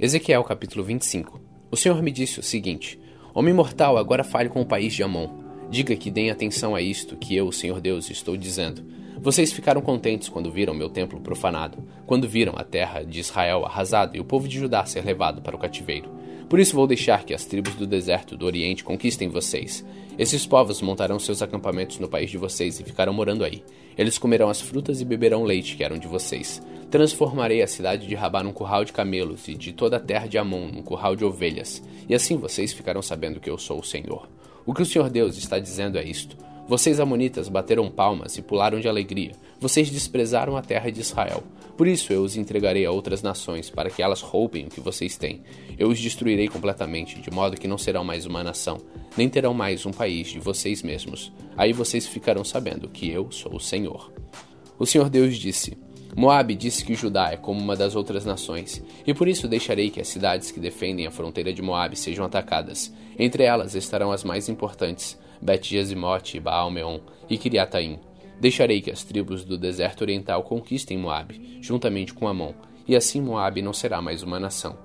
Ezequiel capítulo 25 O Senhor me disse o seguinte: Homem mortal, agora fale com o país de Amon. Diga que deem atenção a isto que eu, o Senhor Deus, estou dizendo. Vocês ficaram contentes quando viram meu templo profanado, quando viram a terra de Israel arrasada e o povo de Judá ser levado para o cativeiro. Por isso vou deixar que as tribos do deserto do Oriente conquistem vocês. Esses povos montarão seus acampamentos no país de vocês e ficarão morando aí. Eles comerão as frutas e beberão leite que eram de vocês. Transformarei a cidade de Rabá num curral de camelos e de toda a terra de Amon num curral de ovelhas. E assim vocês ficarão sabendo que eu sou o Senhor. O que o Senhor Deus está dizendo é isto: vocês, Amonitas, bateram palmas e pularam de alegria. Vocês desprezaram a terra de Israel. Por isso eu os entregarei a outras nações, para que elas roubem o que vocês têm. Eu os destruirei completamente, de modo que não serão mais uma nação, nem terão mais um país de vocês mesmos. Aí vocês ficarão sabendo que eu sou o Senhor. O Senhor Deus disse: Moabe disse que Judá é como uma das outras nações, e por isso deixarei que as cidades que defendem a fronteira de Moabe sejam atacadas. Entre elas estarão as mais importantes, Bet-Jezimote, Baal-Meon e Kiriataim. Deixarei que as tribos do deserto oriental conquistem Moabe, juntamente com Amon, e assim Moabe não será mais uma nação.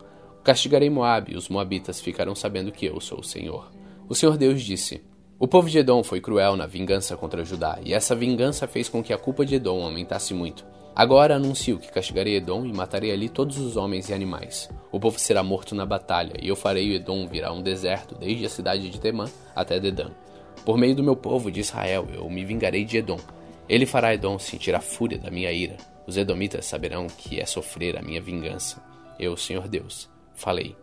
Castigarei Moabe, e os moabitas ficarão sabendo que eu sou o Senhor. O Senhor Deus disse: O povo de Edom foi cruel na vingança contra Judá, e essa vingança fez com que a culpa de Edom aumentasse muito. Agora anuncio que castigarei Edom e matarei ali todos os homens e animais. O povo será morto na batalha, e eu farei Edom virar um deserto, desde a cidade de Temã até Dedã. Por meio do meu povo de Israel, eu me vingarei de Edom. Ele fará Edom sentir a fúria da minha ira. Os edomitas saberão que é sofrer a minha vingança. Eu, Senhor Deus, falei.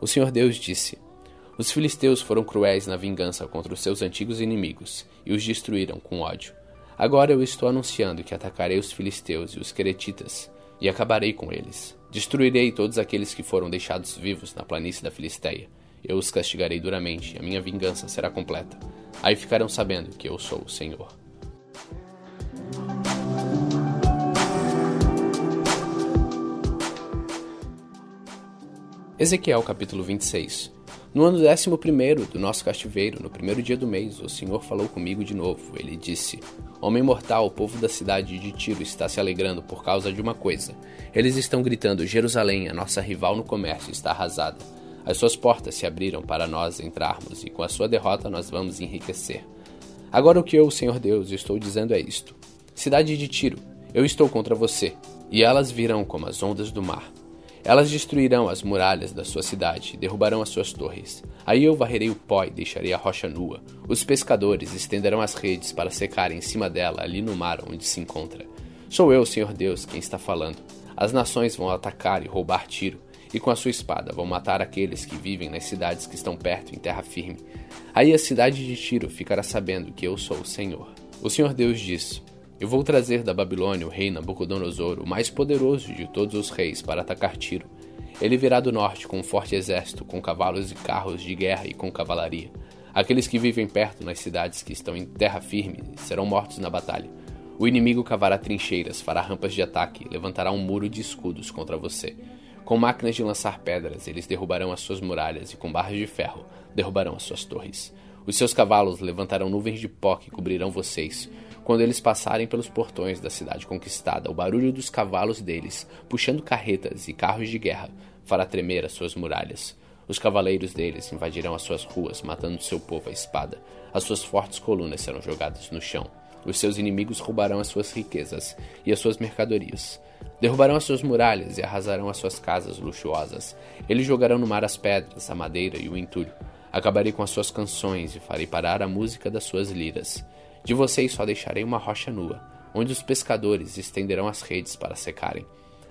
O Senhor Deus disse: Os filisteus foram cruéis na vingança contra os seus antigos inimigos e os destruíram com ódio. Agora eu estou anunciando que atacarei os filisteus e os queretitas e acabarei com eles. Destruirei todos aqueles que foram deixados vivos na planície da Filisteia. Eu os castigarei duramente, e a minha vingança será completa. Aí ficarão sabendo que eu sou o Senhor. Ezequiel capítulo 26 No ano décimo primeiro do nosso cativeiro, no primeiro dia do mês, o Senhor falou comigo de novo. Ele disse: Homem mortal, o povo da cidade de Tiro está se alegrando por causa de uma coisa. Eles estão gritando: Jerusalém, a nossa rival no comércio, está arrasada. As suas portas se abriram para nós entrarmos, e com a sua derrota nós vamos enriquecer. Agora o que eu, Senhor Deus, estou dizendo é isto: Cidade de Tiro, eu estou contra você, e elas virão como as ondas do mar. Elas destruirão as muralhas da sua cidade, derrubarão as suas torres. Aí eu varrerei o pó e deixarei a rocha nua. Os pescadores estenderão as redes para secarem em cima dela, ali no mar onde se encontra. Sou eu, Senhor Deus, quem está falando. As nações vão atacar e roubar Tiro e com a sua espada vão matar aqueles que vivem nas cidades que estão perto em terra firme. Aí a cidade de Tiro ficará sabendo que eu sou o Senhor. O Senhor Deus diz: Eu vou trazer da Babilônia o rei Nabucodonosor, o mais poderoso de todos os reis, para atacar Tiro. Ele virá do norte com um forte exército, com cavalos e carros de guerra e com cavalaria. Aqueles que vivem perto nas cidades que estão em terra firme serão mortos na batalha. O inimigo cavará trincheiras, fará rampas de ataque, levantará um muro de escudos contra você. Com máquinas de lançar pedras, eles derrubarão as suas muralhas e com barras de ferro derrubarão as suas torres. Os seus cavalos levantarão nuvens de pó que cobrirão vocês. Quando eles passarem pelos portões da cidade conquistada, o barulho dos cavalos deles, puxando carretas e carros de guerra, fará tremer as suas muralhas. Os cavaleiros deles invadirão as suas ruas, matando seu povo à espada. As suas fortes colunas serão jogadas no chão. Os seus inimigos roubarão as suas riquezas e as suas mercadorias. Derrubarão as suas muralhas e arrasarão as suas casas luxuosas. Eles jogarão no mar as pedras, a madeira e o entulho. Acabarei com as suas canções e farei parar a música das suas liras. De vocês só deixarei uma rocha nua, onde os pescadores estenderão as redes para secarem.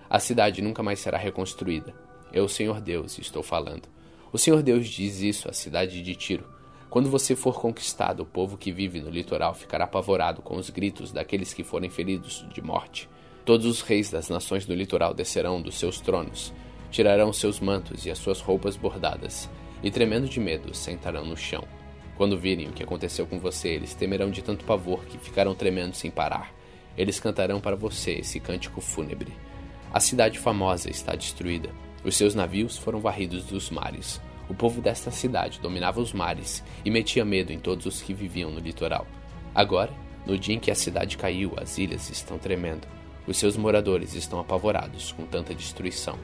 A cidade nunca mais será reconstruída. Eu, Senhor Deus, estou falando. O Senhor Deus diz isso à cidade de Tiro. Quando você for conquistado, o povo que vive no litoral ficará apavorado com os gritos daqueles que forem feridos de morte. Todos os reis das nações do litoral descerão dos seus tronos, tirarão seus mantos e as suas roupas bordadas, e tremendo de medo, sentarão no chão. Quando virem o que aconteceu com você, eles temerão de tanto pavor que ficarão tremendo sem parar. Eles cantarão para você esse cântico fúnebre. A cidade famosa está destruída. Os seus navios foram varridos dos mares. O povo desta cidade dominava os mares e metia medo em todos os que viviam no litoral. Agora, no dia em que a cidade caiu, as ilhas estão tremendo. Os seus moradores estão apavorados com tanta destruição.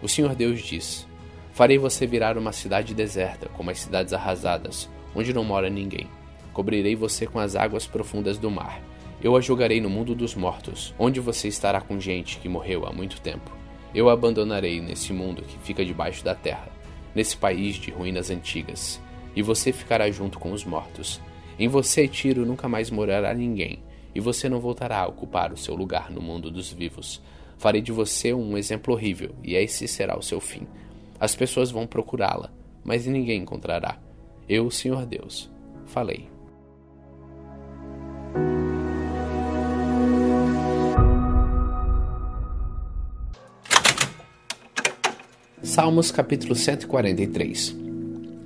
O Senhor Deus diz: Farei você virar uma cidade deserta, como as cidades arrasadas, onde não mora ninguém. Cobrirei você com as águas profundas do mar. Eu a jogarei no mundo dos mortos, onde você estará com gente que morreu há muito tempo. Eu a abandonarei nesse mundo que fica debaixo da terra, nesse país de ruínas antigas, e você ficará junto com os mortos. Em você, Tiro, nunca mais morará ninguém, e você não voltará a ocupar o seu lugar no mundo dos vivos. Farei de você um exemplo horrível, e esse será o seu fim. As pessoas vão procurá-la, mas ninguém encontrará. Eu, Senhor Deus, falei. Salmos capítulo 143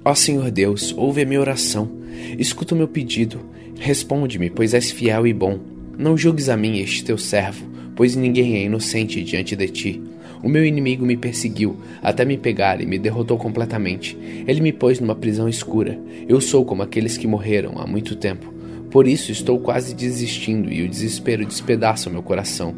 Ó Senhor Deus, ouve a minha oração, escuta o meu pedido, responde-me, pois és fiel e bom. Não julgues a mim, este teu servo, pois ninguém é inocente diante de ti. O meu inimigo me perseguiu, até me pegar e me derrotou completamente. Ele me pôs numa prisão escura. Eu sou como aqueles que morreram há muito tempo. Por isso estou quase desistindo e o desespero despedaça o meu coração.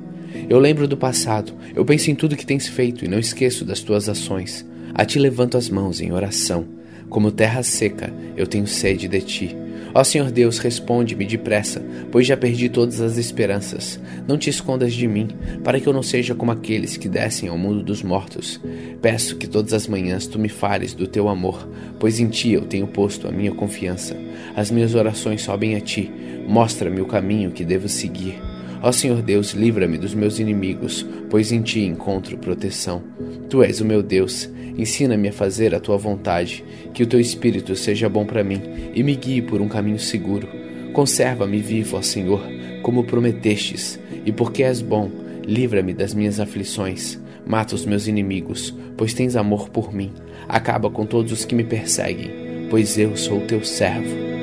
Eu lembro do passado, eu penso em tudo que tens feito e não esqueço das tuas ações. A ti levanto as mãos em oração. Como terra seca, eu tenho sede de ti. Ó Senhor Deus, responde-me depressa, pois já perdi todas as esperanças. Não te escondas de mim, para que eu não seja como aqueles que descem ao mundo dos mortos. Peço que todas as manhãs tu me fales do teu amor, pois em ti eu tenho posto a minha confiança. As minhas orações sobem a ti. Mostra-me o caminho que devo seguir. Ó Senhor Deus, livra-me dos meus inimigos, pois em ti encontro proteção. Tu és o meu Deus, ensina-me a fazer a tua vontade, que o teu espírito seja bom para mim e me guie por um caminho seguro. Conserva-me vivo, ó Senhor, como prometestes, e porque és bom, livra-me das minhas aflições. Mata os meus inimigos, pois tens amor por mim. Acaba com todos os que me perseguem, pois eu sou teu servo.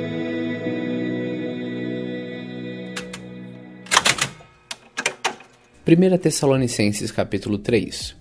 1 Tessalonicenses capítulo 3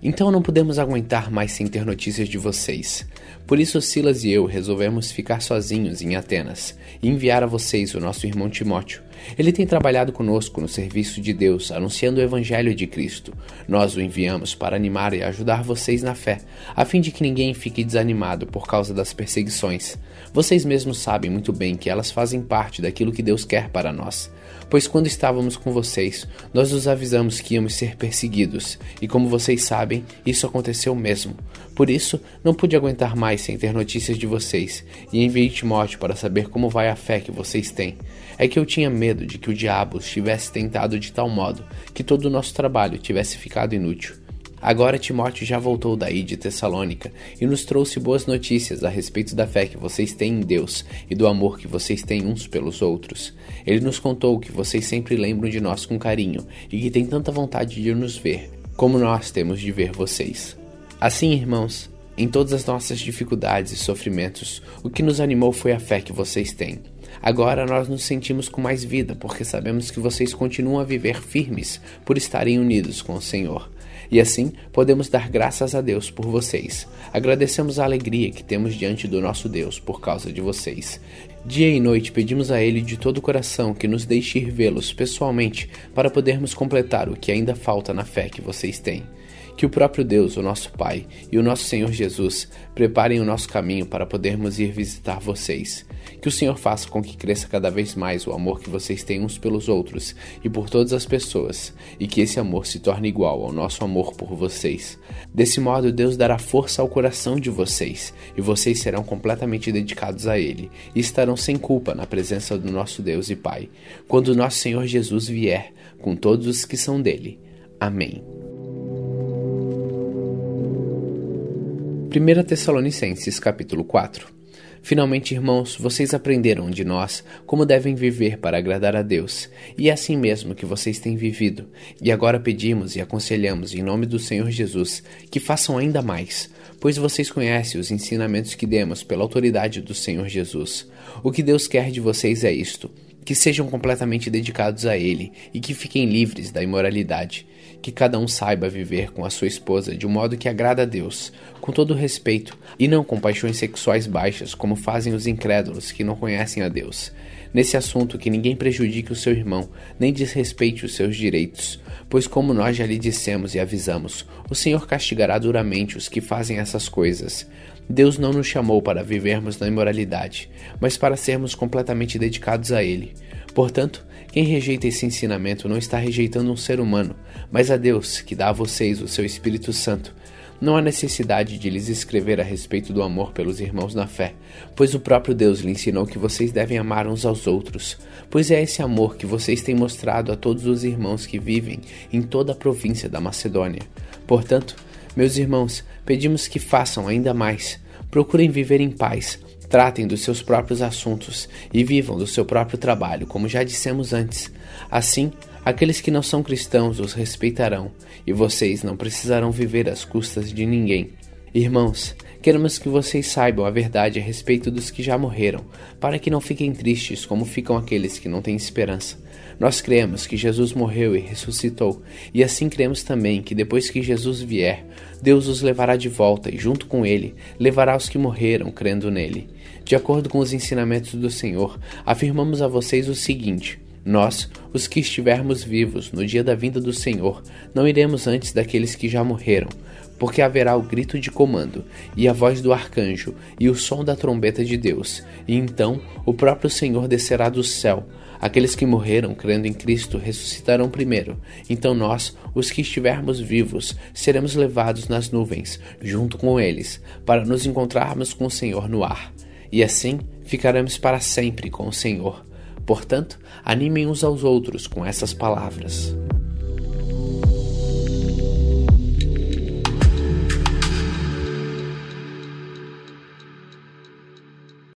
Então não podemos aguentar mais sem ter notícias de vocês. Por isso Silas e eu resolvemos ficar sozinhos em Atenas e enviar a vocês o nosso irmão Timóteo. Ele tem trabalhado conosco no serviço de Deus, anunciando o Evangelho de Cristo. Nós o enviamos para animar e ajudar vocês na fé, a fim de que ninguém fique desanimado por causa das perseguições. Vocês mesmos sabem muito bem que elas fazem parte daquilo que Deus quer para nós. Pois quando estávamos com vocês, nós os avisamos que íamos ser perseguidos, e como vocês sabem, isso aconteceu mesmo. Por isso, não pude aguentar mais sem ter notícias de vocês, e enviei Timóteo para saber como vai a fé que vocês têm. É que eu tinha medo de que o diabo os tivesse tentado de tal modo que todo o nosso trabalho tivesse ficado inútil. Agora Timóteo já voltou daí de Tessalônica e nos trouxe boas notícias a respeito da fé que vocês têm em Deus e do amor que vocês têm uns pelos outros. Ele nos contou que vocês sempre lembram de nós com carinho e que têm tanta vontade de nos ver, como nós temos de ver vocês. Assim, irmãos, em todas as nossas dificuldades e sofrimentos, o que nos animou foi a fé que vocês têm. Agora nós nos sentimos com mais vida, porque sabemos que vocês continuam a viver firmes por estarem unidos com o Senhor. E assim podemos dar graças a Deus por vocês. Agradecemos a alegria que temos diante do nosso Deus por causa de vocês. Dia e noite pedimos a Ele de todo o coração que nos deixe ir vê-los pessoalmente para podermos completar o que ainda falta na fé que vocês têm. Que o próprio Deus, o nosso Pai, e o nosso Senhor Jesus preparem o nosso caminho para podermos ir visitar vocês. Que o Senhor faça com que cresça cada vez mais o amor que vocês têm uns pelos outros e por todas as pessoas, e que esse amor se torne igual ao nosso amor por vocês. Desse modo, Deus dará força ao coração de vocês, e vocês serão completamente dedicados a Ele, e estarão sem culpa na presença do nosso Deus e Pai, quando o nosso Senhor Jesus vier com todos os que são dele. Amém. 1 Tessalonicenses capítulo 4 Finalmente, irmãos, vocês aprenderam de nós como devem viver para agradar a Deus, e é assim mesmo que vocês têm vivido. E agora pedimos e aconselhamos, em nome do Senhor Jesus, que façam ainda mais, pois vocês conhecem os ensinamentos que demos pela autoridade do Senhor Jesus. O que Deus quer de vocês é isto: que sejam completamente dedicados a Ele e que fiquem livres da imoralidade que cada um saiba viver com a sua esposa de um modo que agrada a Deus, com todo respeito, e não com paixões sexuais baixas, como fazem os incrédulos que não conhecem a Deus. Nesse assunto que ninguém prejudique o seu irmão, nem desrespeite os seus direitos. Pois, como nós já lhe dissemos e avisamos, o Senhor castigará duramente os que fazem essas coisas. Deus não nos chamou para vivermos na imoralidade, mas para sermos completamente dedicados a Ele. Portanto, quem rejeita esse ensinamento não está rejeitando um ser humano, mas a Deus, que dá a vocês o seu Espírito Santo. Não há necessidade de lhes escrever a respeito do amor pelos irmãos na fé, pois o próprio Deus lhe ensinou que vocês devem amar uns aos outros, pois é esse amor que vocês têm mostrado a todos os irmãos que vivem em toda a província da Macedônia. Portanto, meus irmãos, pedimos que façam ainda mais. Procurem viver em paz, tratem dos seus próprios assuntos e vivam do seu próprio trabalho, como já dissemos antes. Assim, aqueles que não são cristãos os respeitarão e vocês não precisarão viver às custas de ninguém. Irmãos, queremos que vocês saibam a verdade a respeito dos que já morreram, para que não fiquem tristes como ficam aqueles que não têm esperança. Nós cremos que Jesus morreu e ressuscitou, e assim cremos também que depois que Jesus vier, Deus os levará de volta e, junto com ele, levará os que morreram crendo nele. De acordo com os ensinamentos do Senhor, afirmamos a vocês o seguinte. Nós, os que estivermos vivos no dia da vinda do Senhor, não iremos antes daqueles que já morreram, porque haverá o grito de comando, e a voz do arcanjo, e o som da trombeta de Deus, e então o próprio Senhor descerá do céu. Aqueles que morreram crendo em Cristo ressuscitarão primeiro. Então nós, os que estivermos vivos, seremos levados nas nuvens, junto com eles, para nos encontrarmos com o Senhor no ar. E assim ficaremos para sempre com o Senhor. Portanto, animem uns aos outros com essas palavras.